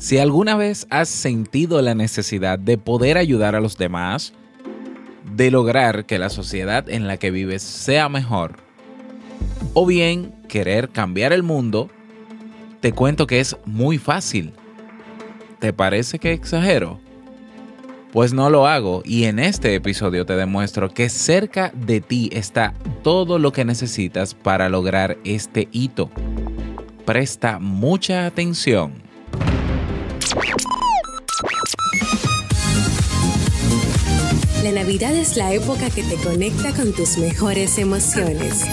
Si alguna vez has sentido la necesidad de poder ayudar a los demás, de lograr que la sociedad en la que vives sea mejor, o bien querer cambiar el mundo, te cuento que es muy fácil. ¿Te parece que exagero? Pues no lo hago y en este episodio te demuestro que cerca de ti está todo lo que necesitas para lograr este hito. Presta mucha atención. La Navidad es la época que te conecta con tus mejores emociones.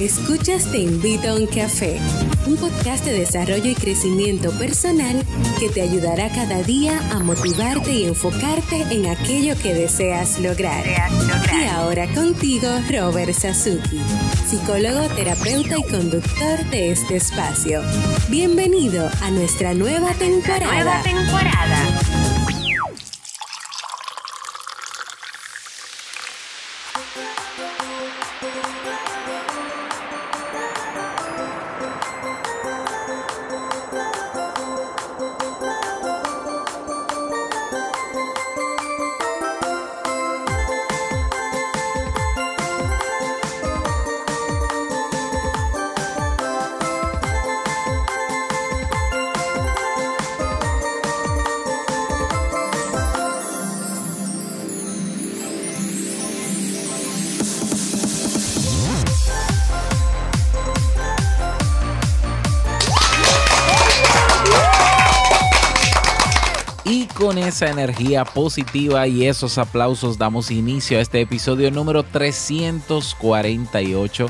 Escuchas Te Invito a un Café, un podcast de desarrollo y crecimiento personal que te ayudará cada día a motivarte y enfocarte en aquello que deseas lograr. Y ahora contigo, Robert Sasuki, psicólogo, terapeuta y conductor de este espacio. Bienvenido a nuestra nueva temporada. Nueva temporada. Energía positiva y esos aplausos damos inicio a este episodio número 348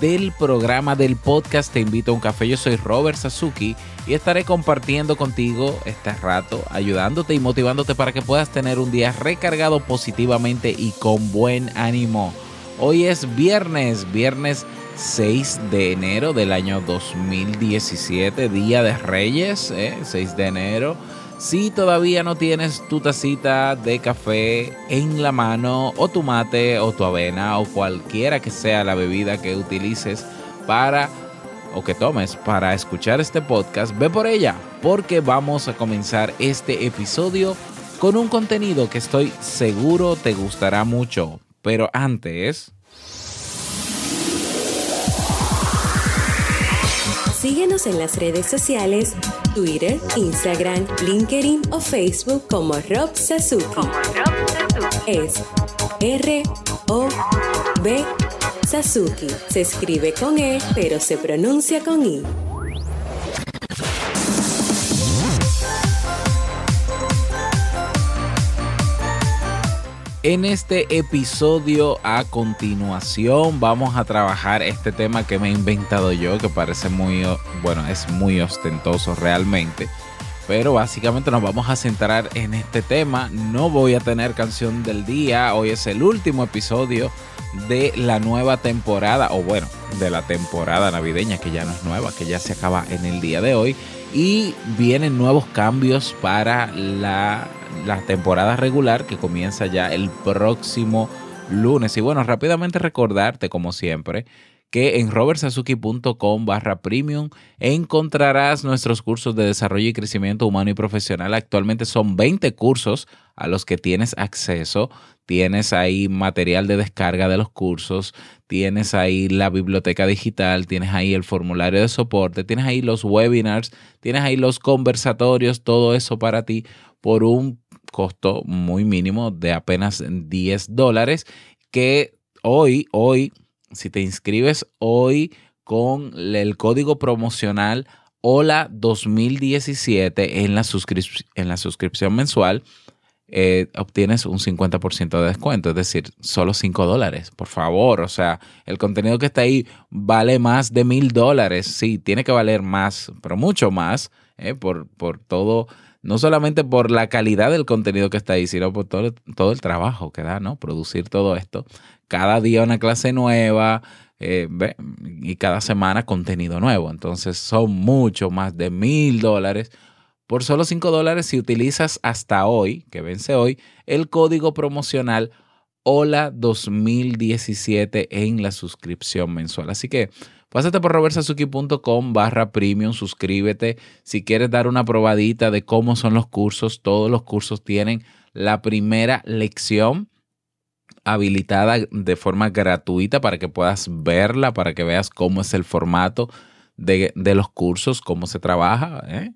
del programa del podcast Te invito a un café. Yo soy Robert Sasuki y estaré compartiendo contigo este rato, ayudándote y motivándote para que puedas tener un día recargado positivamente y con buen ánimo. Hoy es viernes, viernes 6 de enero del año 2017, Día de Reyes, 6 ¿eh? de enero. Si todavía no tienes tu tacita de café en la mano, o tu mate, o tu avena, o cualquiera que sea la bebida que utilices para o que tomes para escuchar este podcast, ve por ella, porque vamos a comenzar este episodio con un contenido que estoy seguro te gustará mucho. Pero antes... Síguenos en las redes sociales, Twitter, Instagram, LinkedIn o Facebook como Rob Sasuki. Como Rob Sasuki. Es R O B Sasuki. Se escribe con E, pero se pronuncia con I. En este episodio a continuación vamos a trabajar este tema que me he inventado yo, que parece muy, bueno, es muy ostentoso realmente. Pero básicamente nos vamos a centrar en este tema. No voy a tener canción del día. Hoy es el último episodio de la nueva temporada, o bueno, de la temporada navideña, que ya no es nueva, que ya se acaba en el día de hoy. Y vienen nuevos cambios para la la temporada regular que comienza ya el próximo lunes. Y bueno, rápidamente recordarte, como siempre, que en robertsazuki.com barra premium encontrarás nuestros cursos de desarrollo y crecimiento humano y profesional. Actualmente son 20 cursos a los que tienes acceso. Tienes ahí material de descarga de los cursos, tienes ahí la biblioteca digital, tienes ahí el formulario de soporte, tienes ahí los webinars, tienes ahí los conversatorios, todo eso para ti por un costo muy mínimo de apenas 10 dólares que hoy, hoy, si te inscribes hoy con el código promocional Hola 2017 en la, en la suscripción mensual, eh, obtienes un 50% de descuento, es decir, solo 5 dólares, por favor. O sea, el contenido que está ahí vale más de mil dólares. Sí, tiene que valer más, pero mucho más, eh, por, por todo no solamente por la calidad del contenido que está ahí, sino por todo, todo el trabajo que da, ¿no? Producir todo esto. Cada día una clase nueva eh, y cada semana contenido nuevo. Entonces son mucho más de mil dólares. Por solo cinco dólares si utilizas hasta hoy, que vence hoy, el código promocional Hola 2017 en la suscripción mensual. Así que pásate por robertsazuki.com barra premium, suscríbete. Si quieres dar una probadita de cómo son los cursos, todos los cursos tienen la primera lección habilitada de forma gratuita para que puedas verla, para que veas cómo es el formato de, los cursos, cómo se trabaja, ¿eh?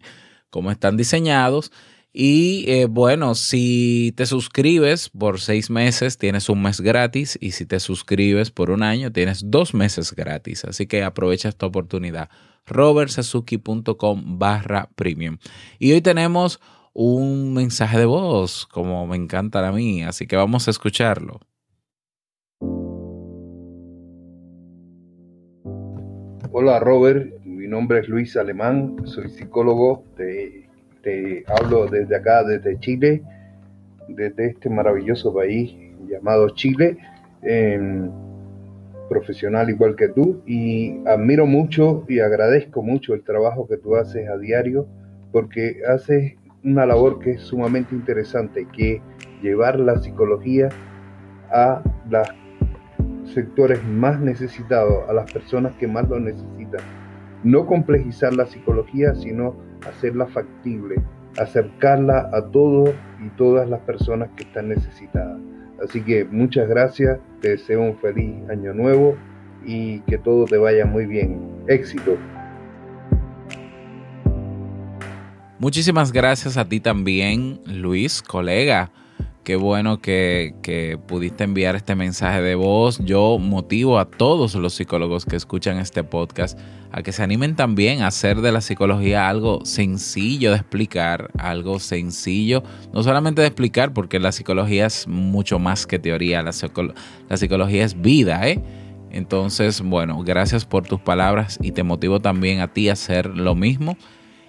cómo están diseñados. Y eh, bueno, si te suscribes por seis meses, tienes un mes gratis. Y si te suscribes por un año, tienes dos meses gratis. Así que aprovecha esta oportunidad. robertsazuki.com barra premium. Y hoy tenemos un mensaje de voz, como me encanta a mí. Así que vamos a escucharlo. Hola Robert, mi nombre es Luis Alemán, soy psicólogo, te, hablo desde acá, desde Chile, desde este maravilloso país llamado Chile, profesional igual que tú, y admiro mucho y agradezco mucho el trabajo que tú haces a diario, porque haces una labor que es sumamente interesante, que llevar la psicología a las sectores más necesitados, a las personas que más lo necesitan. No complejizar la psicología, sino hacerla factible, acercarla a todos y todas las personas que están necesitadas. Así que muchas gracias, te deseo un feliz año nuevo y que todo te vaya muy bien. Éxito. Muchísimas gracias a ti también, Luis, colega. Qué bueno que, pudiste enviar este mensaje de voz. Yo motivo a todos los psicólogos que escuchan este podcast a que se animen también a hacer de la psicología algo sencillo de explicar, algo sencillo, no solamente de explicar, porque la psicología es mucho más que teoría, la, la psicología es vida, ¿eh? Entonces, bueno, gracias por tus palabras y te motivo también a ti a hacer lo mismo.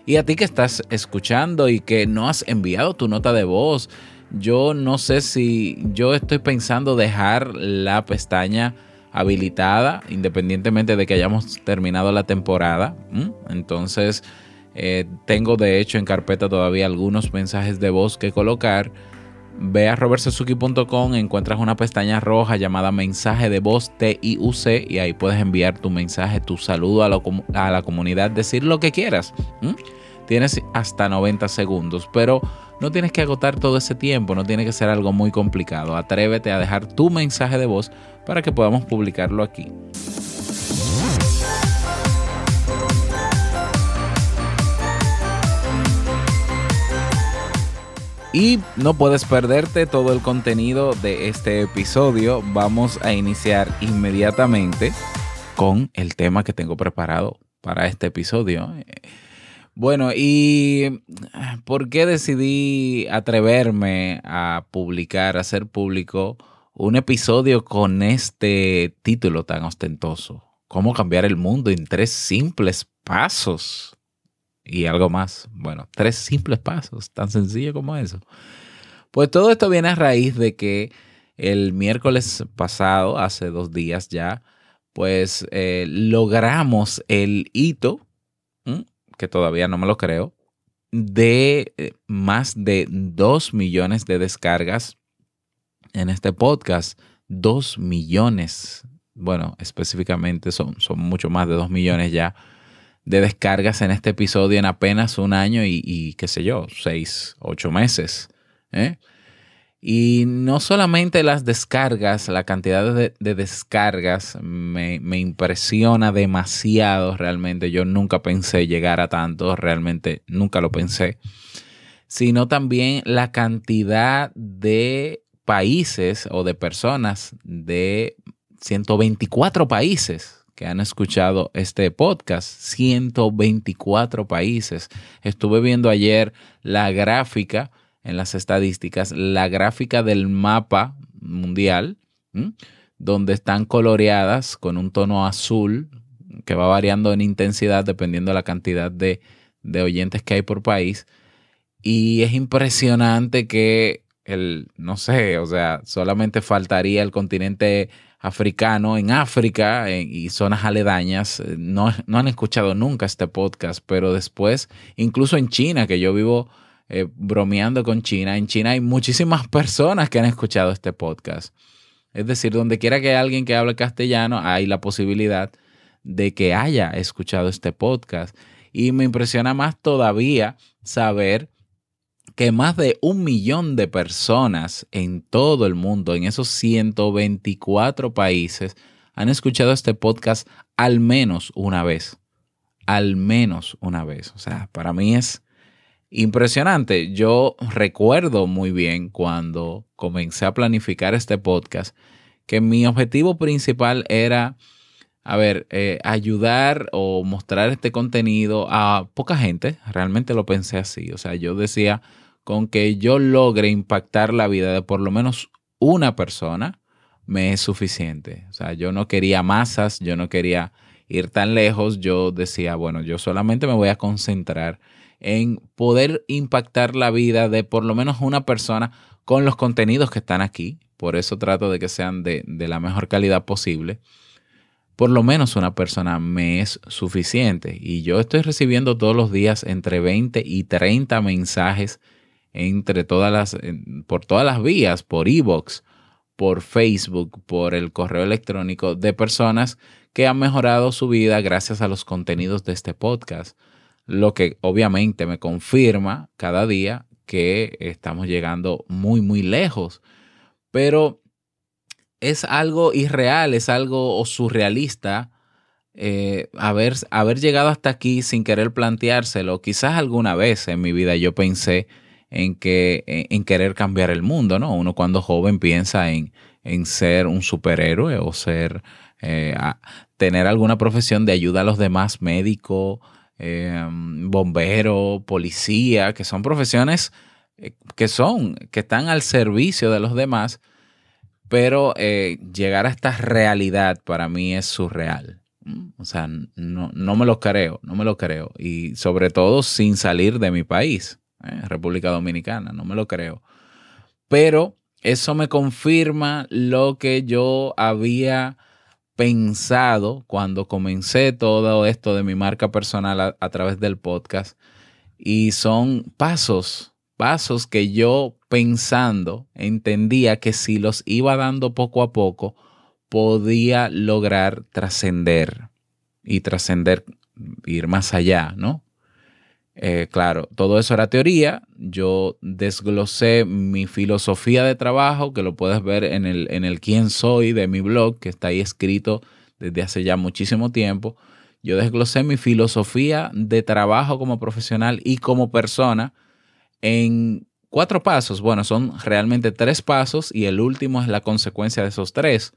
Y a ti que estás escuchando y que no has enviado tu nota de voz, yo no sé si yo estoy pensando dejar la pestaña habilitada independientemente de que hayamos terminado la temporada. Entonces, eh, tengo de hecho en carpeta todavía algunos mensajes de voz que colocar. Ve a robertsazuki.com, encuentras una pestaña roja llamada mensaje de voz TIUC y ahí puedes enviar tu mensaje, tu saludo a la, a la comunidad, decir lo que quieras. Tienes hasta 90 segundos, pero no tienes que agotar todo ese tiempo, no tiene que ser algo muy complicado. Atrévete a dejar tu mensaje de voz para que podamos publicarlo aquí. Y no puedes perderte todo el contenido de este episodio. Vamos a iniciar inmediatamente con el tema que tengo preparado para este episodio. Bueno, ¿y por qué decidí atreverme a publicar, a hacer público un episodio con este título tan ostentoso? ¿Cómo cambiar el mundo en tres simples pasos? Y algo más. Bueno, tres simples pasos, tan sencillo como eso. Pues todo esto viene a raíz de que el miércoles pasado, hace dos días ya, pues eh, logramos el hito que todavía no me lo creo, de eh, más de 2 millones de descargas en este podcast. 2 millones, bueno, específicamente son, son mucho más de 2 millones ya de descargas en este episodio en apenas un año y, y qué sé yo, 6, 8 meses. ¿eh? Y no solamente las descargas, la cantidad de, descargas me, impresiona demasiado realmente. Yo nunca pensé llegar a tanto, realmente nunca lo pensé. Sino también la cantidad de países o de personas de 124 países que han escuchado este podcast. 124 países. Estuve viendo ayer la gráfica en las estadísticas la gráfica del mapa mundial, donde están coloreadas con un tono azul que va variando en intensidad dependiendo de la cantidad de, de oyentes que hay por país. Y es impresionante que el, no sé, o sea, solamente faltaría el continente africano en África y zonas aledañas. No, no han escuchado nunca este podcast, pero después, incluso en China, que yo vivo eh, bromeando con China. En China hay muchísimas personas que han escuchado este podcast. Es decir, donde quiera que haya alguien que hable castellano, hay la posibilidad de que haya escuchado este podcast. Y me impresiona más todavía saber que más de un millón de personas en todo el mundo, en esos 124 países, han escuchado este podcast al menos una vez. Al menos una vez. O sea, para mí es impresionante. Yo recuerdo muy bien cuando comencé a planificar este podcast que mi objetivo principal era, a ver, eh, ayudar o mostrar este contenido a poca gente. Realmente lo pensé así. O sea, yo decía, con que yo logre impactar la vida de por lo menos una persona, me es suficiente. O sea, yo no quería masas, yo no quería ir tan lejos, yo decía, bueno, yo solamente me voy a concentrar en poder impactar la vida de por lo menos una persona con los contenidos que están aquí. Por eso trato de que sean de, de la mejor calidad posible. Por lo menos una persona me es suficiente. Y yo estoy recibiendo todos los días entre 20 y 30 mensajes entre todas las, por todas las vías, por e-box, por Facebook, por el correo electrónico de personas que han mejorado su vida gracias a los contenidos de este podcast. Lo que obviamente me confirma cada día que estamos llegando muy, muy lejos. Pero es algo irreal, es algo surrealista eh, haber, haber llegado hasta aquí sin querer planteárselo. Quizás alguna vez en mi vida yo pensé en, que, en, querer cambiar el mundo, ¿no? Uno cuando joven piensa en, en ser un superhéroe o ser, eh, tener alguna profesión de ayuda a los demás, médico, eh, bombero, policía, que son profesiones eh, que son, que están al servicio de los demás, pero llegar a esta realidad para mí es surreal. O sea, no, no me lo creo, no me lo creo. Y sobre todo sin salir de mi país. Eh, República Dominicana, no me lo creo. Pero eso me confirma lo que yo había pensado cuando comencé todo esto de mi marca personal a, través del podcast. Y son pasos, pasos que yo pensando entendía que si los iba dando poco a poco, podía lograr trascender y trascender, ir más allá, ¿no? Eh, claro, todo eso era teoría. Yo desglosé mi filosofía de trabajo, que lo puedes ver en el, en el quién soy de mi blog, que está ahí escrito desde hace ya muchísimo tiempo. Yo desglosé mi filosofía de trabajo como profesional y como persona en cuatro pasos. Bueno, son realmente tres pasos y el último es la consecuencia de esos tres.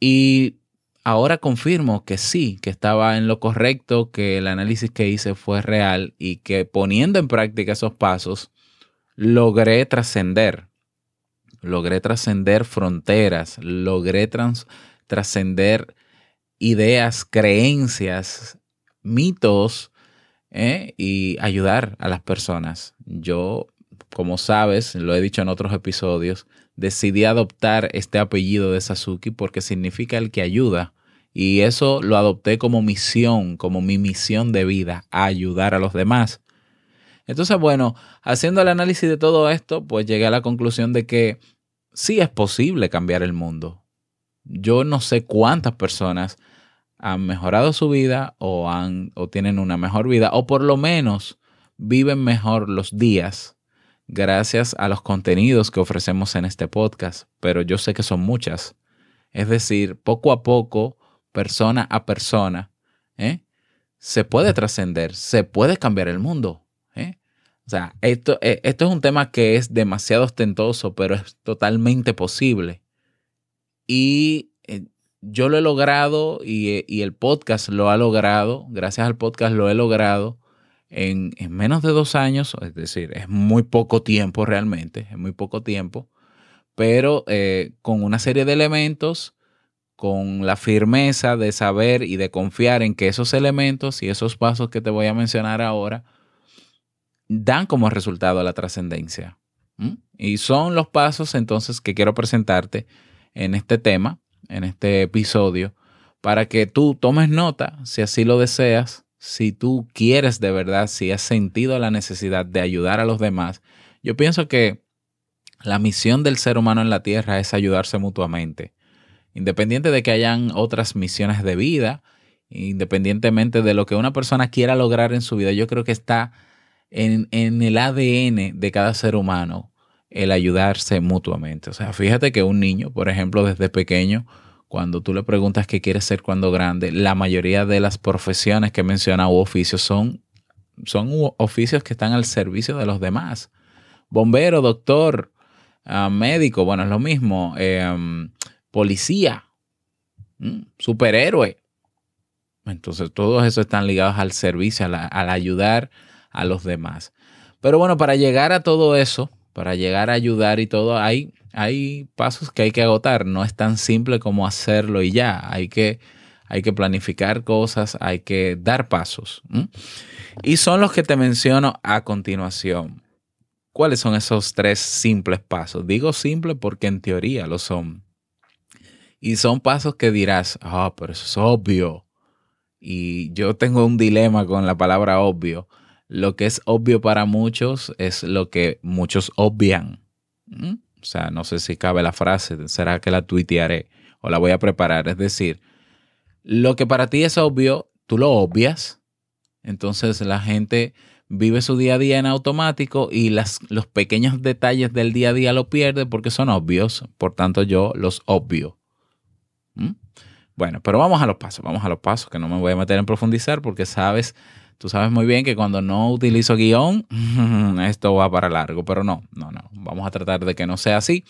Y ahora confirmo que sí, que estaba en lo correcto, que el análisis que hice fue real y que poniendo en práctica esos pasos, logré trascender. Logré trascender fronteras, logré trascender ideas, creencias, mitos ¿eh? y ayudar a las personas. Yo, como sabes, lo he dicho en otros episodios, decidí adoptar este apellido de Sasuke porque significa el que ayuda. Y eso lo adopté como misión, como mi misión de vida, ayudar a los demás. Entonces, bueno, haciendo el análisis de todo esto, pues llegué a la conclusión de que sí es posible cambiar el mundo. Yo no sé cuántas personas han mejorado su vida o, han, o tienen una mejor vida, o por lo menos viven mejor los días gracias a los contenidos que ofrecemos en este podcast, pero yo sé que son muchas. Es decir, poco a poco, persona a persona, ¿eh? se puede trascender, se puede cambiar el mundo. ¿eh? O sea, esto, eh, es un tema que es demasiado ostentoso, pero es totalmente posible. Y yo lo he logrado y, y el podcast lo ha logrado, gracias al podcast lo he logrado en, menos de dos años, es decir, es muy poco tiempo realmente, es muy poco tiempo, pero eh, con una serie de elementos, con la firmeza de saber y de confiar en que esos elementos y esos pasos que te voy a mencionar ahora dan como resultado la trascendencia. Y son los pasos entonces que quiero presentarte en este tema, en este episodio, para que tú tomes nota, si así lo deseas, si tú quieres de verdad, si has sentido la necesidad de ayudar a los demás, yo pienso que La misión del ser humano en la Tierra es ayudarse mutuamente. Independiente de que hayan otras misiones de vida, independientemente de lo que una persona quiera lograr en su vida, yo creo que está en, en el ADN de cada ser humano el ayudarse mutuamente. O sea, fíjate que un niño, por ejemplo, desde pequeño, cuando tú le preguntas qué quiere ser cuando grande, la mayoría de las profesiones que menciona u oficios son, son oficios que están al servicio de los demás. Bombero, doctor, ah, médico, bueno, es lo mismo. Em, policía, superhéroe. Entonces, todos esos están ligados al servicio, al ayudar a los demás. Pero bueno, para llegar a todo eso, para llegar a ayudar y todo, hay hay pasos que hay que agotar. No es tan simple como hacerlo y ya. Hay que, hay que planificar cosas, hay que dar pasos. Y son los que te menciono a continuación. ¿Cuáles son esos tres simples pasos? Digo simple porque en teoría lo son. Y son pasos que dirás, ah, pero eso es obvio. Y yo tengo un dilema con la palabra obvio. Lo que es obvio para muchos es lo que muchos obvian. O sea, no sé si cabe la frase, será que la tuitearé o la voy a preparar. Es decir, lo que para ti es obvio, tú lo obvias. Entonces la gente vive su día a día en automático y las, los pequeños detalles del día a día lo pierde porque son obvios. Por tanto, yo los obvio. ¿Mm? Bueno, pero vamos a los pasos, vamos a los pasos, que no me voy a meter en profundizar porque sabes Tú sabes muy bien que cuando no utilizo guion, esto va para largo, pero no, no, no. Vamos a tratar de que no sea así.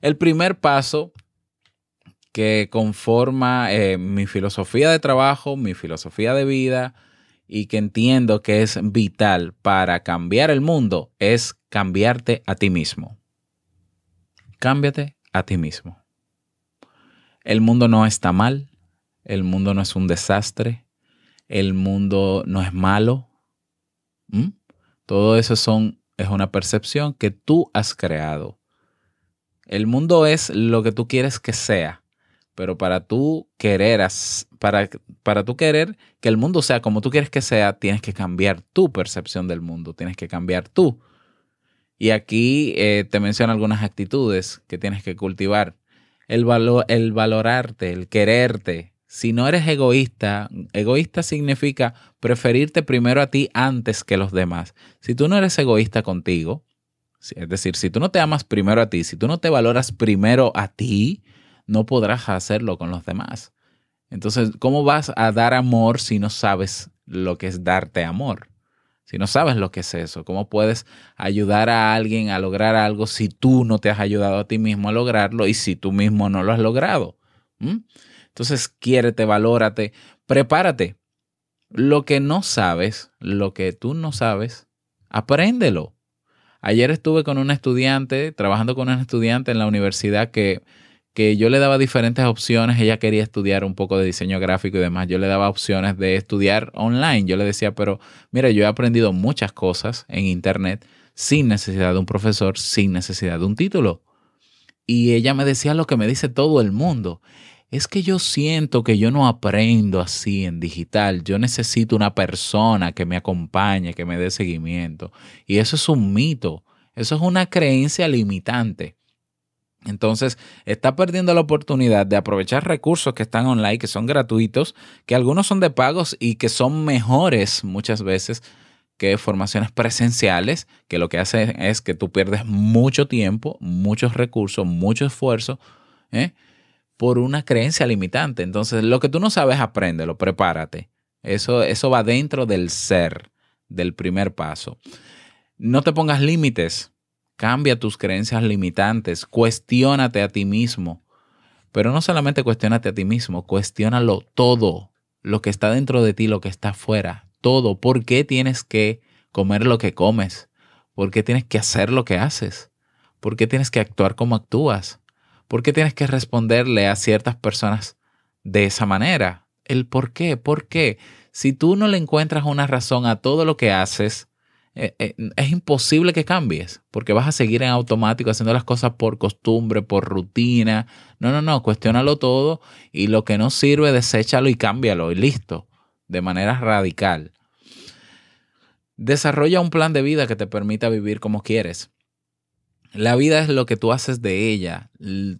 El primer paso que conforma eh, mi filosofía de trabajo, mi filosofía de vida y que entiendo que es vital para cambiar el mundo es cambiarte a ti mismo. Cámbiate a ti mismo. El mundo no está mal, el mundo no es un desastre, el mundo no es malo. Todo eso son, es una percepción que tú has creado. El mundo es lo que tú quieres que sea, pero para tú querer, para, para tú querer que el mundo sea como tú quieres que sea, tienes que cambiar tu percepción del mundo, tienes que cambiar tú. Y aquí eh, te menciono algunas actitudes que tienes que cultivar. El, el valorarte, el quererte, si no eres egoísta, egoísta significa preferirte primero a ti antes que los demás. Si tú no eres egoísta contigo, es decir, si tú no te amas primero a ti, si tú no te valoras primero a ti, no podrás hacerlo con los demás. Entonces, ¿cómo vas a dar amor si no sabes lo que es darte amor? Si no sabes lo que es eso, ¿cómo puedes ayudar a alguien a lograr algo si tú no te has ayudado a ti mismo a lograrlo y si tú mismo no lo has logrado? ¿Mm? Entonces, quiérete, valórate, prepárate. Lo que no sabes, lo que tú no sabes, apréndelo. Ayer estuve con un estudiante, trabajando con un estudiante en la universidad que, que yo le daba diferentes opciones. Ella quería estudiar un poco de diseño gráfico y demás. Yo le daba opciones de estudiar online. Yo le decía, pero mira, yo he aprendido muchas cosas en Internet sin necesidad de un profesor, sin necesidad de un título. Y ella me decía lo que me dice todo el mundo es que yo siento que yo no aprendo así en digital. Yo necesito una persona que me acompañe, que me dé seguimiento. Y eso es un mito. Eso es una creencia limitante. Entonces, está perdiendo la oportunidad de aprovechar recursos que están online, que son gratuitos, que algunos son de pagos y que son mejores muchas veces que formaciones presenciales, que lo que hace es que tú pierdes mucho tiempo, muchos recursos, mucho esfuerzo. ¿eh? Por una creencia limitante. Entonces, lo que tú no sabes, apréndelo, prepárate. Eso, eso va dentro del ser, del primer paso. No te pongas límites. Cambia tus creencias limitantes. Cuestiónate a ti mismo. Pero no solamente cuestionate a ti mismo, cuestiónalo todo. Lo que está dentro de ti, lo que está afuera. Todo. ¿Por qué tienes que comer lo que comes? ¿Por qué tienes que hacer lo que haces? ¿Por qué tienes que actuar como actúas? ¿Por qué tienes que responderle a ciertas personas de esa manera? El por qué, por qué. Si tú no le encuentras una razón a todo lo que haces, eh, eh, es imposible que cambies, porque vas a seguir en automático haciendo las cosas por costumbre, por rutina. No, no, no, cuestiónalo todo y lo que no sirve, deséchalo y cámbialo y listo, de manera radical. Desarrolla un plan de vida que te permita vivir como quieres. La vida es lo que tú haces de ella.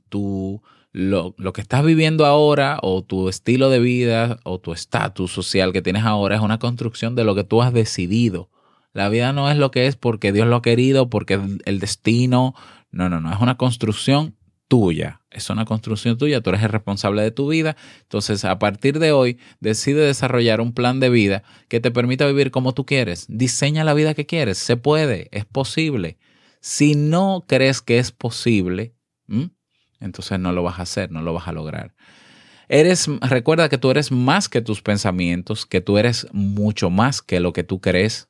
Tu, lo, lo, que estás viviendo ahora o tu estilo de vida o tu estatus social que tienes ahora es una construcción de lo que tú has decidido. La vida no es lo que es porque Dios lo ha querido, porque el destino. No, no, no. Es una construcción tuya. Es una construcción tuya. Tú eres el responsable de tu vida. Entonces, a partir de hoy, decide desarrollar un plan de vida que te permita vivir como tú quieres. Diseña la vida que quieres. Se puede. Es posible. Si no crees que es posible, entonces no lo vas a hacer, no lo vas a lograr. Eres, recuerda que tú eres más que tus pensamientos, que tú eres mucho más que lo que tú crees,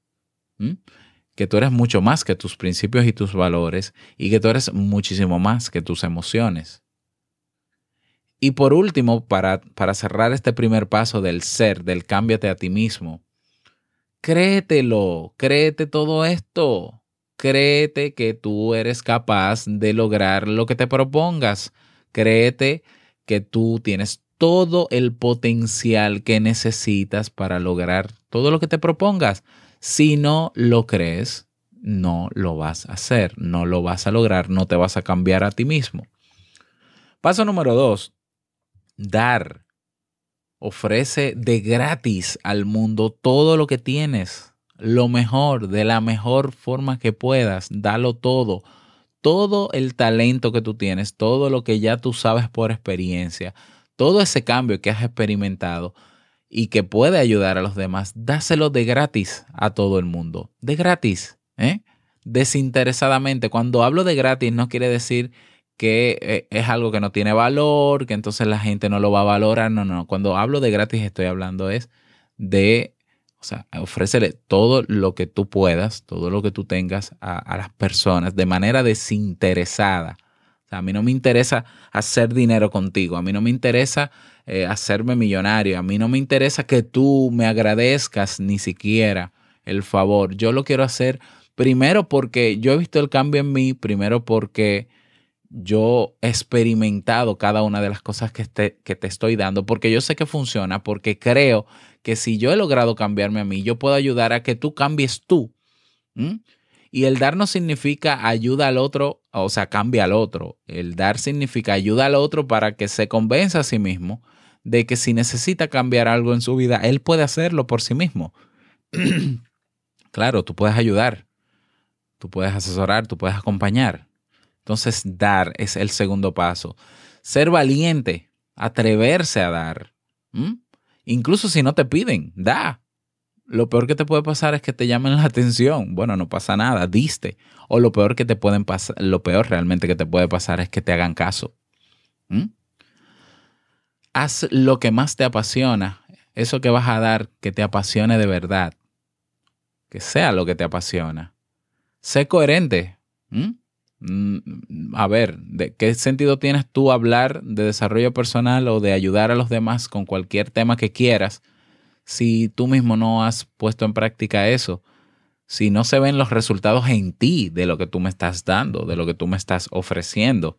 que tú eres mucho más que tus principios y tus valores y que tú eres muchísimo más que tus emociones. Y por último, para, para cerrar este primer paso del ser, del cámbiate a ti mismo, créetelo, créete todo esto créete que tú eres capaz de lograr lo que te propongas. Créete que tú tienes todo el potencial que necesitas para lograr todo lo que te propongas. Si no lo crees, no lo vas a hacer, no lo vas a lograr, no te vas a cambiar a ti mismo. Paso número dos, dar. Ofrece de gratis al mundo todo lo que tienes lo mejor, de la mejor forma que puedas, dalo todo. Todo el talento que tú tienes, todo lo que ya tú sabes por experiencia, todo ese cambio que has experimentado y que puede ayudar a los demás, dáselo de gratis a todo el mundo. De gratis, ¿eh? desinteresadamente. Cuando hablo de gratis no quiere decir que eh, es algo que no tiene valor, que entonces la gente no lo va a valorar. No, no. Cuando hablo de gratis estoy hablando es de o sea, ofrécele todo lo que tú puedas, todo lo que tú tengas a, las personas de manera desinteresada. A mí no me interesa hacer dinero contigo, a mí no me interesa eh, hacerme millonario, a mí no me interesa que tú me agradezcas ni siquiera el favor. Yo lo quiero hacer primero porque yo he visto el cambio en mí, primero porque yo he experimentado cada una de las cosas que te, que te estoy dando, porque yo sé que funciona, porque creo que si yo he logrado cambiarme a mí, yo puedo ayudar a que tú cambies tú. Y el dar no significa ayuda al otro, o sea, cambia al otro. El dar significa ayuda al otro para que se convenza a sí mismo de que si necesita cambiar algo en su vida, él puede hacerlo por sí mismo. claro, tú puedes ayudar, tú puedes asesorar, tú puedes acompañar, entonces, dar es el segundo paso. Ser valiente, atreverse a dar. Incluso si no te piden, da. Lo peor que te puede pasar es que te llamen la atención. Bueno, no pasa nada, diste. O lo peor que te pueden pasar, lo peor realmente que te puede pasar es que te hagan caso. Haz lo que más te apasiona. Eso que vas a dar que te apasione de verdad. Que sea lo que te apasiona. Sé coherente. A ver, ¿de qué sentido tienes tú hablar de desarrollo personal o de ayudar a los demás con cualquier tema que quieras si tú mismo no has puesto en práctica eso? Si no se ven los resultados en ti de lo que tú me estás dando, de lo que tú me estás ofreciendo.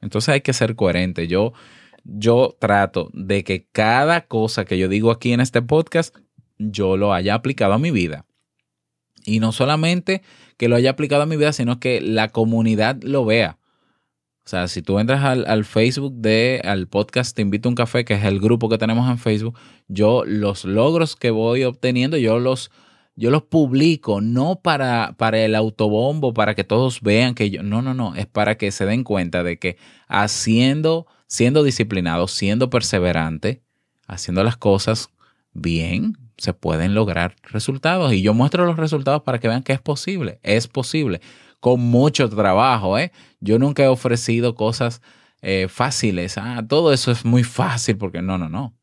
Entonces hay que ser coherente. Yo, yo trato de que cada cosa que yo digo aquí en este podcast, yo lo haya aplicado a mi vida. Y no solamente que lo haya aplicado a mi vida, sino que la comunidad lo vea. O sea, si tú entras al, Facebook de al podcast Te invito a un café, que es el grupo que tenemos en Facebook, yo los logros que voy obteniendo, yo los, yo los publico, no para, para el autobombo, para que todos vean que yo, no, no, no, es para que se den cuenta de que haciendo, siendo disciplinado, siendo perseverante, haciendo las cosas bien, se pueden lograr resultados. Y yo muestro los resultados para que vean que es posible. Es posible. Con mucho trabajo. ¿eh? Yo nunca he ofrecido cosas eh, fáciles. Ah, todo eso es muy fácil porque no, no, no.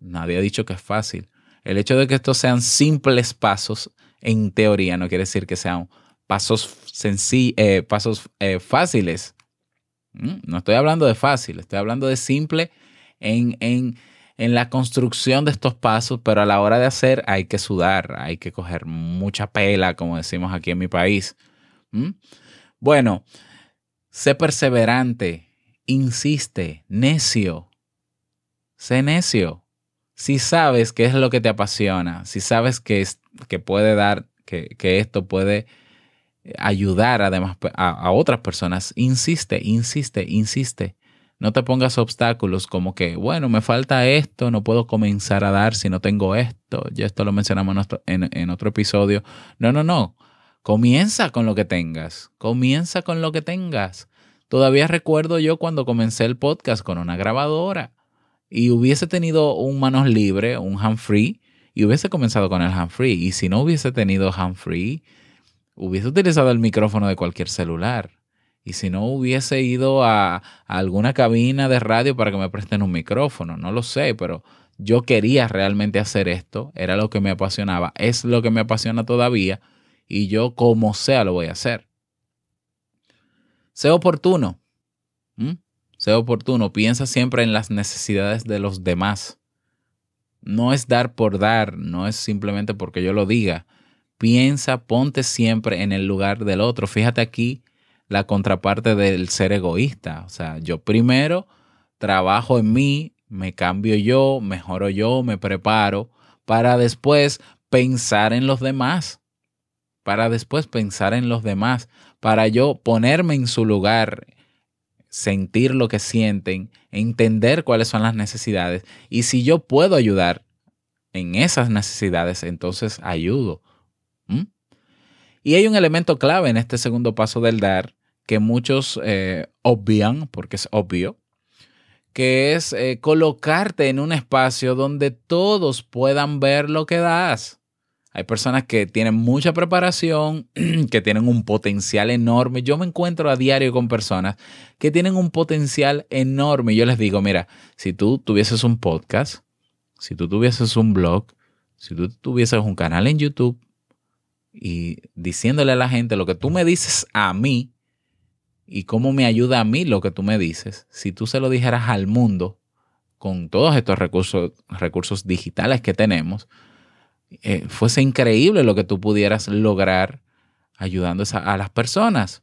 Nadie ha dicho que es fácil. El hecho de que estos sean simples pasos, en teoría, no quiere decir que sean pasos, eh, pasos eh, fáciles. Mm, no estoy hablando de fácil, estoy hablando de simple en, en en la construcción de estos pasos, pero a la hora de hacer hay que sudar, hay que coger mucha pela, como decimos aquí en mi país. ¿Mm? Bueno, sé perseverante, insiste, necio. Sé necio. Si sabes qué es lo que te apasiona, si sabes que, es, que puede dar, que, que esto puede ayudar además a, a otras personas, insiste, insiste, insiste. No te pongas obstáculos como que, bueno, me falta esto, no puedo comenzar a dar si no tengo esto. Ya esto lo mencionamos en, en otro episodio. No, no, no. Comienza con lo que tengas. Comienza con lo que tengas. Todavía recuerdo yo cuando comencé el podcast con una grabadora y hubiese tenido un manos libre, un hand free, y hubiese comenzado con el hand free. Y si no hubiese tenido hand free, hubiese utilizado el micrófono de cualquier celular. Y si no hubiese ido a, alguna cabina de radio para que me presten un micrófono, no lo sé, pero yo quería realmente hacer esto, era lo que me apasionaba, es lo que me apasiona todavía y yo como sea lo voy a hacer. Sé oportuno. Sé oportuno. Piensa siempre en las necesidades de los demás. No es dar por dar, no es simplemente porque yo lo diga. Piensa, ponte siempre en el lugar del otro. Fíjate aquí la contraparte del ser egoísta. O sea, yo primero trabajo en mí, me cambio yo, mejoro yo, me preparo para después pensar en los demás. Para después pensar en los demás para yo ponerme en su lugar, sentir lo que sienten, entender cuáles son las necesidades. Y si yo puedo ayudar en esas necesidades, entonces ayudo. ¿Mm? Y hay un elemento clave en este segundo paso del dar que muchos eh, obvian, porque es obvio, que es eh, colocarte en un espacio donde todos puedan ver lo que das. Hay personas que tienen mucha preparación, que tienen un potencial enorme. Yo me encuentro a diario con personas que tienen un potencial enorme. Yo les digo, mira, si tú tuvieses un podcast, si tú tuvieses un blog, si tú tuvieses un canal en YouTube y diciéndole a la gente lo que tú me dices a mí y cómo me ayuda a mí lo que tú me dices, si tú se lo dijeras al mundo con todos estos recursos, recursos digitales que tenemos, eh, fuese increíble lo que tú pudieras lograr ayudando a, las personas.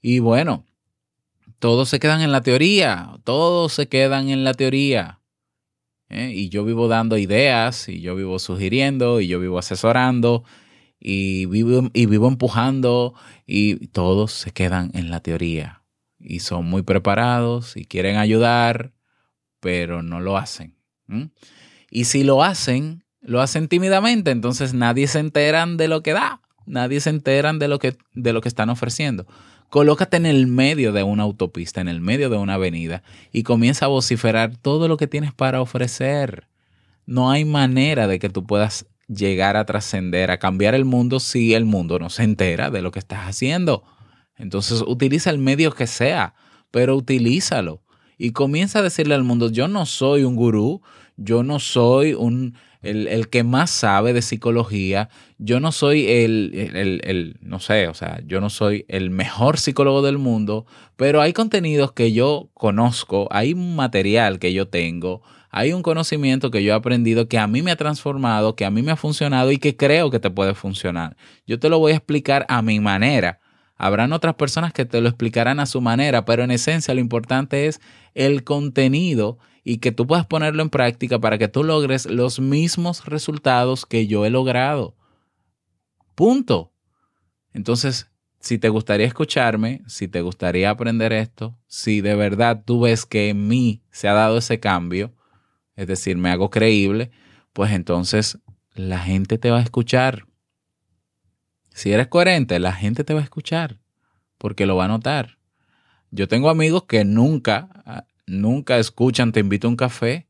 Y bueno, todos se quedan en la teoría, todos se quedan en la teoría. ¿eh? Y yo vivo dando ideas, y yo vivo sugiriendo, y yo vivo asesorando, y vivo, y vivo empujando, y todos se quedan en la teoría. Y son muy preparados y quieren ayudar, pero no lo hacen. Y si lo hacen, lo hacen tímidamente, entonces nadie se enteran de lo que da, nadie se enteran de lo que, de lo que están ofreciendo. Colócate en el medio de una autopista, en el medio de una avenida y comienza a vociferar todo lo que tienes para ofrecer. No hay manera de que tú puedas llegar a trascender, a cambiar el mundo si el mundo no se entera de lo que estás haciendo. Entonces utiliza el medio que sea, pero utilízalo y comienza a decirle al mundo, yo no soy un gurú, yo no soy un el, que más sabe de psicología. Yo no soy el, el, no sé, o sea, yo no soy el mejor psicólogo del mundo, pero hay contenidos que yo conozco, hay material que yo tengo, hay un conocimiento que yo he aprendido que a mí me ha transformado, que a mí me ha funcionado y que creo que te puede funcionar. Yo te lo voy a explicar a mi manera. Habrán otras personas que te lo explicarán a su manera, pero en esencia lo importante es el contenido y que tú puedas ponerlo en práctica para que tú logres los mismos resultados que yo he logrado. Punto. Entonces, si te gustaría escucharme, si te gustaría aprender esto, si de verdad tú ves que en mí se ha dado ese cambio, es decir, me hago creíble, pues entonces la gente te va a escuchar. Si eres coherente, la gente te va a escuchar porque lo va a notar. Yo tengo amigos que nunca nunca escuchan Te invito a un café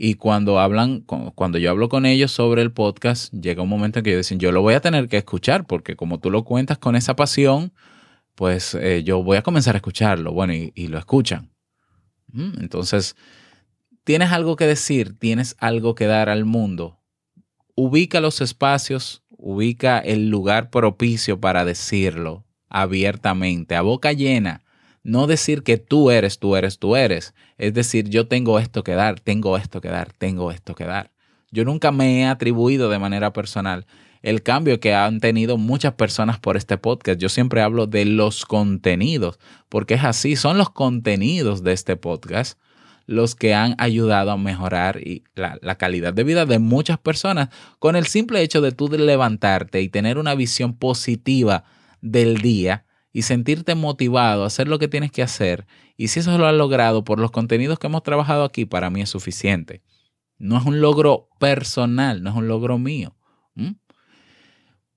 y cuando hablan, cuando yo hablo con ellos sobre el podcast, llega un momento en que ellos dicen, yo lo voy a tener que escuchar porque como tú lo cuentas con esa pasión, pues eh, yo voy a comenzar a escucharlo. Bueno, y, lo escuchan. Mm, entonces, tienes algo que decir, tienes algo que dar al mundo. Ubica los espacios, ubica el lugar propicio para decirlo abiertamente, a boca llena no decir que tú eres, tú eres, tú eres. Es decir, yo tengo esto que dar, tengo esto que dar, tengo esto que dar. Yo nunca me he atribuido de manera personal el cambio que han tenido muchas personas por este podcast. Yo siempre hablo de los contenidos, porque es así, son los contenidos de este podcast los que han ayudado a mejorar la, la, calidad de vida de muchas personas con el simple hecho de tú levantarte y tener una visión positiva del día y sentirte motivado a hacer lo que tienes que hacer. Y si eso lo has logrado por los contenidos que hemos trabajado aquí, para mí es suficiente. No es un logro personal, no es un logro mío.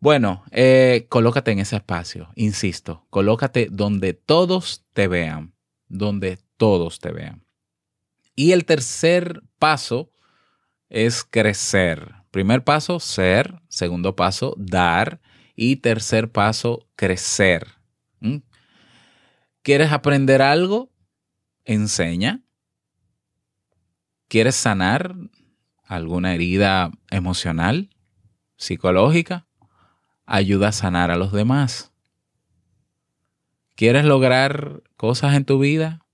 Bueno, eh, colócate en ese espacio, insisto, colócate donde todos te vean, donde todos te vean. Y el tercer paso es crecer. Primer paso, ser. Segundo paso, dar. Y tercer paso, crecer. ¿Mm? ¿Quieres aprender algo? Enseña. ¿Quieres sanar alguna herida emocional, psicológica? Ayuda a sanar a los demás. ¿Quieres lograr cosas en tu vida?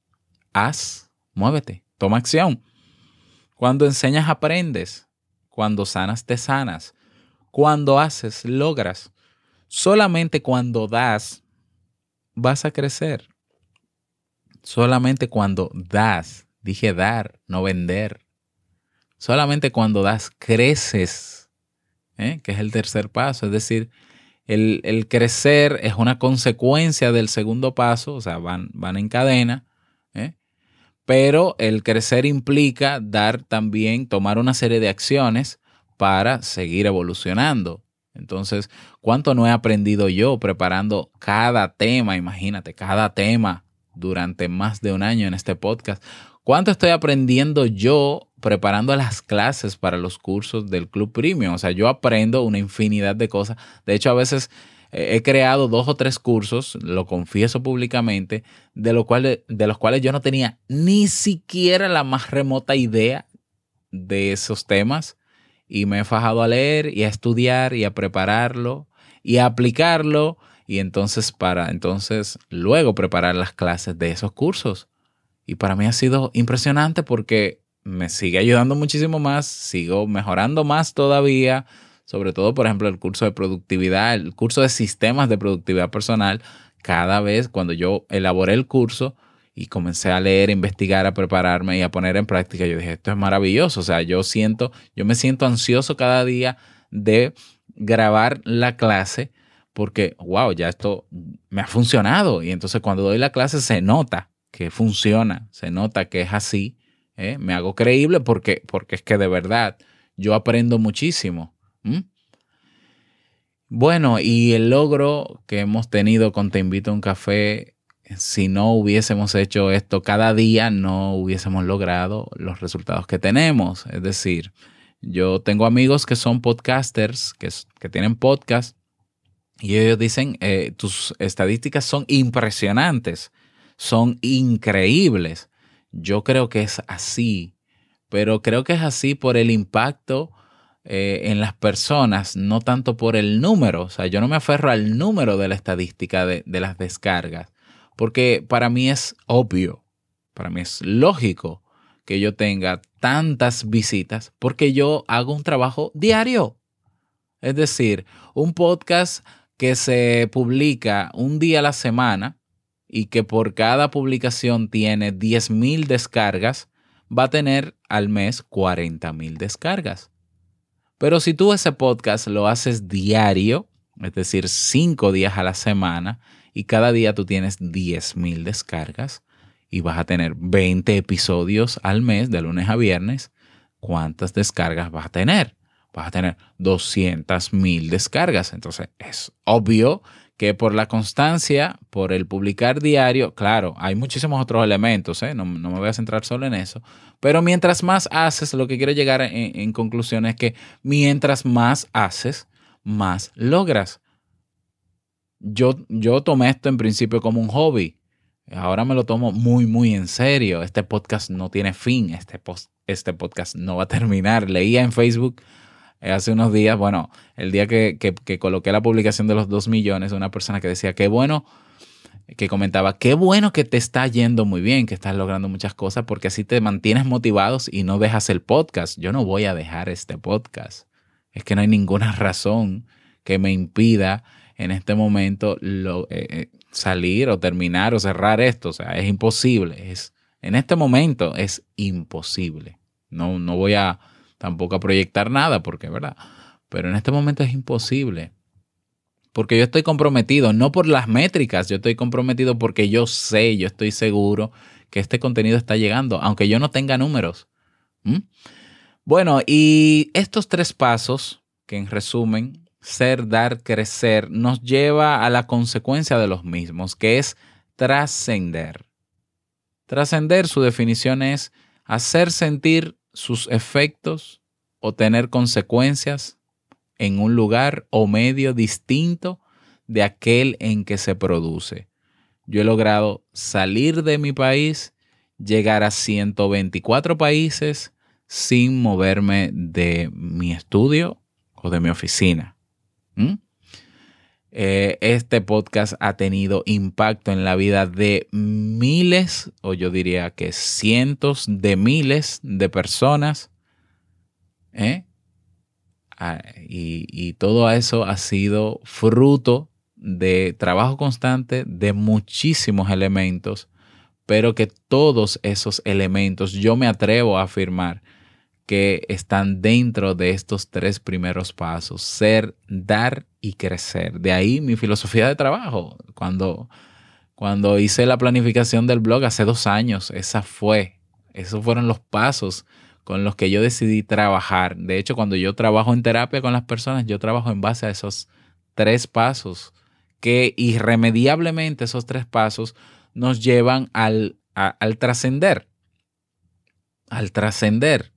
Haz, muévete, toma acción. Cuando enseñas, aprendes. Cuando sanas, te sanas. Cuando haces, logras. Solamente cuando das, vas a crecer. Solamente cuando das, dije dar, no vender. Solamente cuando das, creces, ¿eh? que es el tercer paso. Es decir, el, el, crecer es una consecuencia del segundo paso, o sea, van, van en cadena. Pero el crecer implica dar también, tomar una serie de acciones para seguir evolucionando. Entonces, ¿cuánto no he aprendido yo preparando cada tema? Imagínate, cada tema durante más de un año en este podcast. ¿Cuánto estoy aprendiendo yo preparando las clases para los cursos del Club Premium? O sea, yo aprendo una infinidad de cosas. De hecho, a veces he creado dos o tres cursos, lo confieso públicamente, de, lo cual, de los cuales yo no tenía ni siquiera la más remota idea de esos temas y me he fajado a leer y a estudiar y a prepararlo y a aplicarlo y entonces para entonces luego preparar las clases de esos cursos. Y para mí ha sido impresionante porque me sigue ayudando muchísimo más, sigo mejorando más todavía, sobre todo por ejemplo el curso de productividad, el curso de sistemas de productividad personal, cada vez cuando yo elaboré el curso, y comencé a leer, a investigar, a prepararme y a poner en práctica. Yo dije, esto es maravilloso. O sea, yo siento, yo me siento ansioso cada día de grabar la clase porque, wow, ya esto me ha funcionado. Y entonces cuando doy la clase se nota que funciona, se nota que es así. ¿eh? Me hago creíble porque, porque es que de verdad yo aprendo muchísimo. Bueno, y el logro que hemos tenido con Te Invito a un Café si no hubiésemos hecho esto cada día, no hubiésemos logrado los resultados que tenemos. Es decir, yo tengo amigos que son podcasters, que, que tienen podcast, y ellos dicen, eh, tus estadísticas son impresionantes, son increíbles. Yo creo que es así, pero creo que es así por el impacto eh, en las personas, no tanto por el número. O sea, yo no me aferro al número de la estadística de, de las descargas porque para mí es obvio, para mí es lógico que yo tenga tantas visitas porque yo hago un trabajo diario. Es decir, un podcast que se publica un día a la semana y que por cada publicación tiene 10.000 descargas, va a tener al mes 40.000 descargas. Pero si tú ese podcast lo haces diario, es decir, cinco días a la semana, y cada día tú tienes 10.000 descargas y vas a tener 20 episodios al mes de lunes a viernes, ¿cuántas descargas vas a tener? Vas a tener 200.000 descargas. Entonces es obvio que por la constancia, por el publicar diario, claro, hay muchísimos otros elementos, ¿eh? no, me voy a centrar solo en eso, pero mientras más haces, lo que quiero llegar en, en conclusión es que mientras más haces, más logras yo, tomé esto en principio como un hobby. Ahora me lo tomo muy, muy en serio. Este podcast no tiene fin. Este, este podcast no va a terminar. Leía en Facebook hace unos días, bueno, el día que, que, coloqué la publicación de los dos millones, una persona que decía, qué bueno, que comentaba, qué bueno que te está yendo muy bien, que estás logrando muchas cosas, porque así te mantienes motivados y no dejas el podcast. Yo no voy a dejar este podcast. Es que no hay ninguna razón que me impida en este momento lo, eh, eh, salir o terminar o cerrar esto. O sea, es imposible. Es, en este momento es imposible. No, no voy a tampoco a proyectar nada porque, ¿verdad? Pero en este momento es imposible. porque yo estoy comprometido, no por las métricas, yo estoy comprometido porque yo sé, yo estoy seguro que este contenido está llegando, aunque yo no tenga números. Bueno, y estos tres pasos, que en resumen, ser, dar, crecer, nos lleva a la consecuencia de los mismos, que es trascender. Trascender, su definición es hacer sentir sus efectos o tener consecuencias en un lugar o medio distinto de aquel en que se produce. Yo he logrado salir de mi país, llegar a 124 países sin moverme de mi estudio o de mi oficina. Eh, este podcast ha tenido impacto en la vida de miles, o yo diría que cientos de miles de personas. ¿eh? Ah, y, y todo eso ha sido fruto de trabajo constante de muchísimos elementos, pero que todos esos elementos yo me atrevo a afirmar que están dentro de estos tres primeros pasos, ser, dar y crecer. De ahí mi filosofía de trabajo. Cuando, cuando hice la planificación del blog hace dos años, esa fue, esos fueron los pasos con los que yo decidí trabajar. De hecho, cuando yo trabajo en terapia con las personas, yo trabajo en base a esos tres pasos que irremediablemente esos tres pasos nos llevan al, al trascender. Al trascender.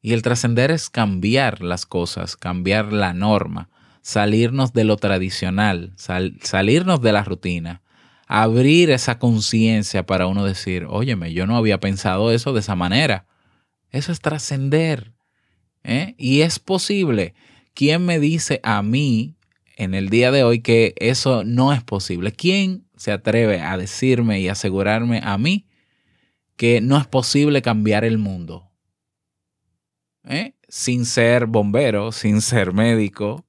Y el trascender es cambiar las cosas, cambiar la norma, salirnos de lo tradicional, salirnos de la rutina, abrir esa conciencia para uno decir, óyeme, yo no había pensado eso de esa manera. Eso es trascender. ¿eh? Y es posible. ¿Quién me dice a mí en el día de hoy que eso no es posible? ¿Quién se atreve a decirme y asegurarme a mí que no es posible cambiar el mundo? ¿eh? sin ser bombero, sin ser médico,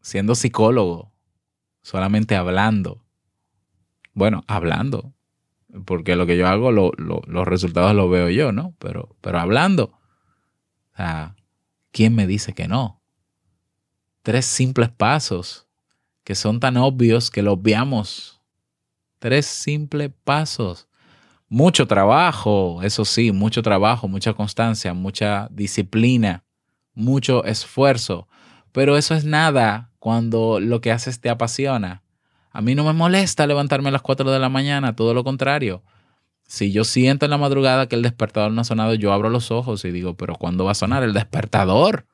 siendo psicólogo, solamente hablando. Bueno, hablando, porque lo que yo hago, los resultados los veo yo, ¿no? Pero, pero hablando. O sea, ¿quién me dice que no? Tres simples pasos que son tan obvios que los obviamos. Tres simples pasos. Mucho trabajo, eso sí, mucho trabajo, mucha constancia, mucha disciplina, mucho esfuerzo. Pero eso es nada cuando lo que haces te apasiona. A mí no me molesta levantarme a las 4 de la mañana, todo lo contrario. Si yo siento en la madrugada que el despertador no ha sonado, yo abro los ojos y digo, pero ¿cuándo va a sonar el despertador?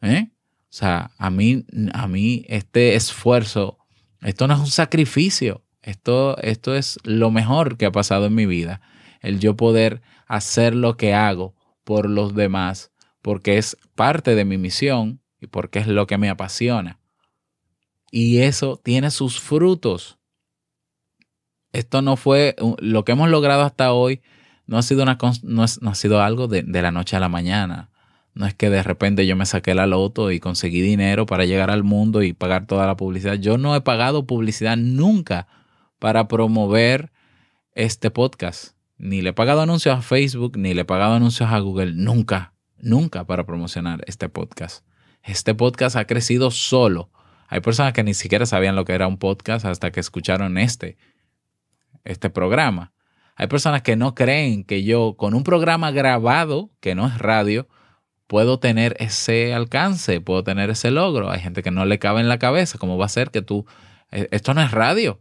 ¿Eh? O sea, a mí, a mí este esfuerzo, esto no es un sacrificio, esto, esto es lo mejor que ha pasado en mi vida. El yo poder hacer lo que hago por los demás, porque es parte de mi misión y porque es lo que me apasiona. Y eso tiene sus frutos. Esto no fue lo que hemos logrado hasta hoy. No ha sido, una, no, ha sido algo de, de la noche a la mañana. No es que de repente yo me saqué la loto y conseguí dinero para llegar al mundo y pagar toda la publicidad. Yo no he pagado publicidad nunca para promover este podcast. Ni le he pagado anuncios a Facebook, ni le he pagado anuncios a Google. Nunca, nunca para promocionar este podcast. Este podcast ha crecido solo. Hay personas que ni siquiera sabían lo que era un podcast hasta que escucharon este, este programa. Hay personas que no creen que yo con un programa grabado, que no es radio, puedo tener ese alcance, puedo tener ese logro. Hay gente que no le cabe en la cabeza cómo va a ser que tú, eh, esto no es radio.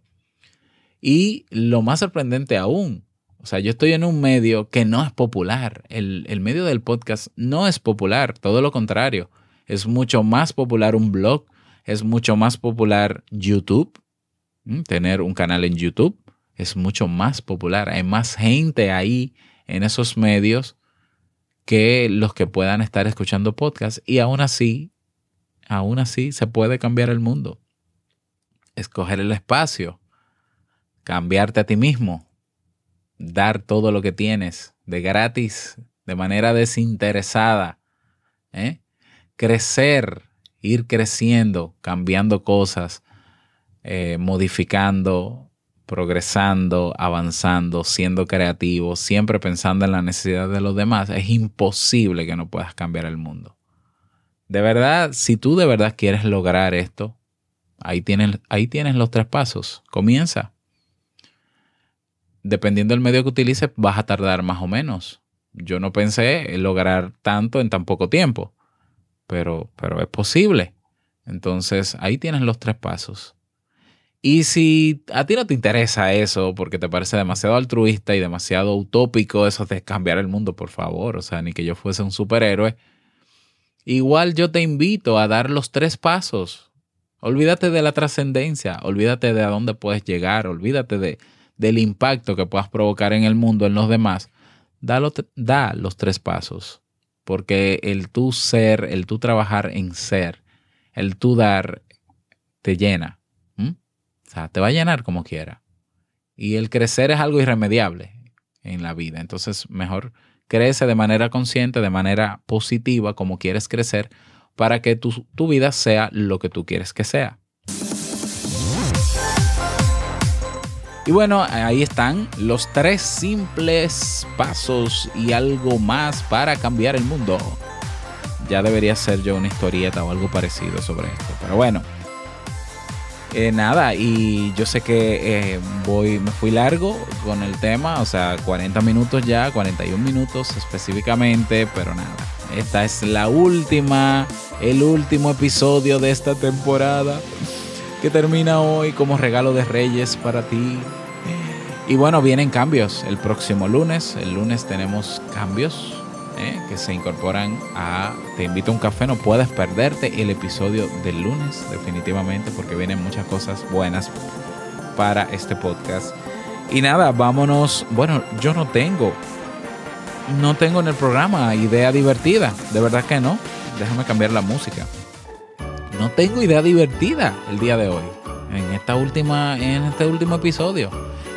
Y lo más sorprendente aún, o sea, yo estoy en un medio que no es popular. El, medio del podcast no es popular, todo lo contrario. Es mucho más popular un blog, es mucho más popular YouTube, tener un canal en YouTube es mucho más popular. Hay más gente ahí en esos medios que los que puedan estar escuchando podcast y aún así, aún así se puede cambiar el mundo. Escoger el espacio cambiarte a ti mismo, dar todo lo que tienes de gratis, de manera desinteresada, ¿eh? Crecer, ir creciendo, cambiando cosas, eh, modificando, progresando, avanzando, siendo creativo, siempre pensando en la necesidad de los demás, es imposible que no puedas cambiar el mundo. De verdad, si tú de verdad quieres lograr esto, ahí tienes, ahí tienes los tres pasos. Comienza. Dependiendo del medio que utilices, vas a tardar más o menos. Yo no pensé lograr tanto en tan poco tiempo, pero, pero es posible. Entonces, ahí tienes los tres pasos. Y si a ti no te interesa eso porque te parece demasiado altruista y demasiado utópico eso de cambiar el mundo, por favor, o sea, ni que yo fuese un superhéroe, igual yo te invito a dar los tres pasos. Olvídate de la trascendencia, olvídate de a dónde puedes llegar, olvídate de, del impacto que puedas provocar en el mundo, en los demás. Da los tres pasos, porque el tú ser, el tú trabajar en ser, el tú dar, te llena sea, te va a llenar como quiera. Y el crecer es algo irremediable en la vida. Entonces, mejor crece de manera consciente, de manera positiva, como quieres crecer, para que tu, tu vida sea lo que tú quieres que sea. Y bueno, ahí están los tres simples pasos y algo más para cambiar el mundo. Ya debería ser yo una historieta o algo parecido sobre esto. Pero bueno, eh, nada, y yo sé que eh, voy, me fui largo con el tema, o sea, 40 minutos ya, 41 minutos específicamente, pero nada. Esta es la última, el último episodio de esta temporada que termina hoy como regalo de Reyes para ti. Y bueno, vienen cambios el próximo lunes. El lunes tenemos cambios ¿eh? que se incorporan a Te invito a un café. No puedes perderte el episodio del lunes, definitivamente, porque vienen muchas cosas buenas para este podcast. Y nada, vámonos. Bueno, yo no tengo, no tengo en el programa idea divertida. De verdad que no. Déjame cambiar la música. No tengo idea divertida el día de hoy. En esta última, en este último episodio.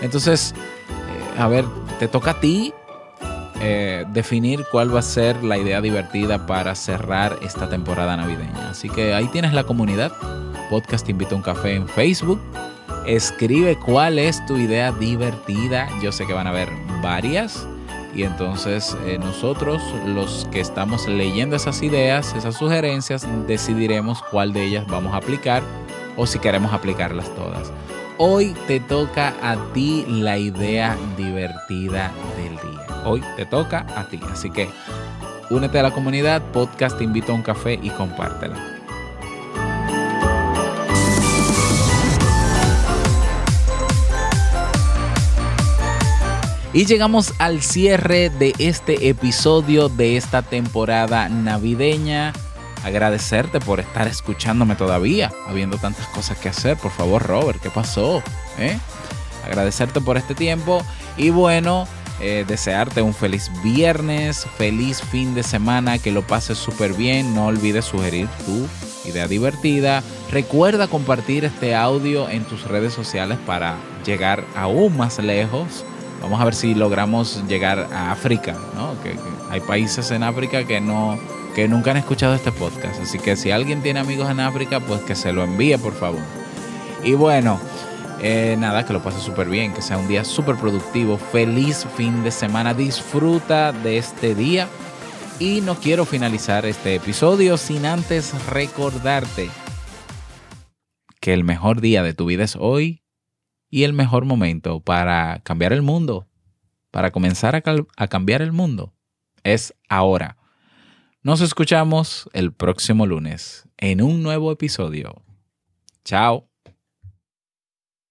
Entonces, eh, a ver, te toca a ti eh, definir cuál va a ser la idea divertida para cerrar esta temporada navideña. Así que ahí tienes la comunidad. Podcast Te Invito a un Café en Facebook. Escribe cuál es tu idea divertida. Yo sé que van a haber varias. Y entonces eh, nosotros, los que estamos leyendo esas ideas, esas sugerencias, decidiremos cuál de ellas vamos a aplicar o si queremos aplicarlas todas. Hoy te toca a ti la idea divertida del día hoy te toca a ti. Así que únete a la comunidad, podcast, te invito a un café y compártela. Y llegamos al cierre de este episodio de esta temporada navideña. Agradecerte por estar escuchándome todavía, habiendo tantas cosas que hacer. Por favor, Robert, ¿qué pasó? ¿Eh? Agradecerte por este tiempo. Y bueno, eh, desearte un feliz viernes, feliz fin de semana, que lo pases súper bien. No olvides sugerir tu idea divertida. Recuerda compartir este audio en tus redes sociales para llegar aún más lejos. Vamos a ver si logramos llegar a África, ¿no? Que, hay países en África que no que nunca han escuchado este podcast. Así que si alguien tiene amigos en África, pues que se lo envíe, por favor. Y bueno, eh, nada, que lo pases súper bien, que sea un día súper productivo. Feliz fin de semana. Disfruta de este día. Y no quiero finalizar este episodio sin antes recordarte que el mejor día de tu vida es hoy y el mejor momento para cambiar el mundo, para comenzar a, cambiar el mundo, es ahora. Nos escuchamos el próximo lunes en un nuevo episodio. Chao.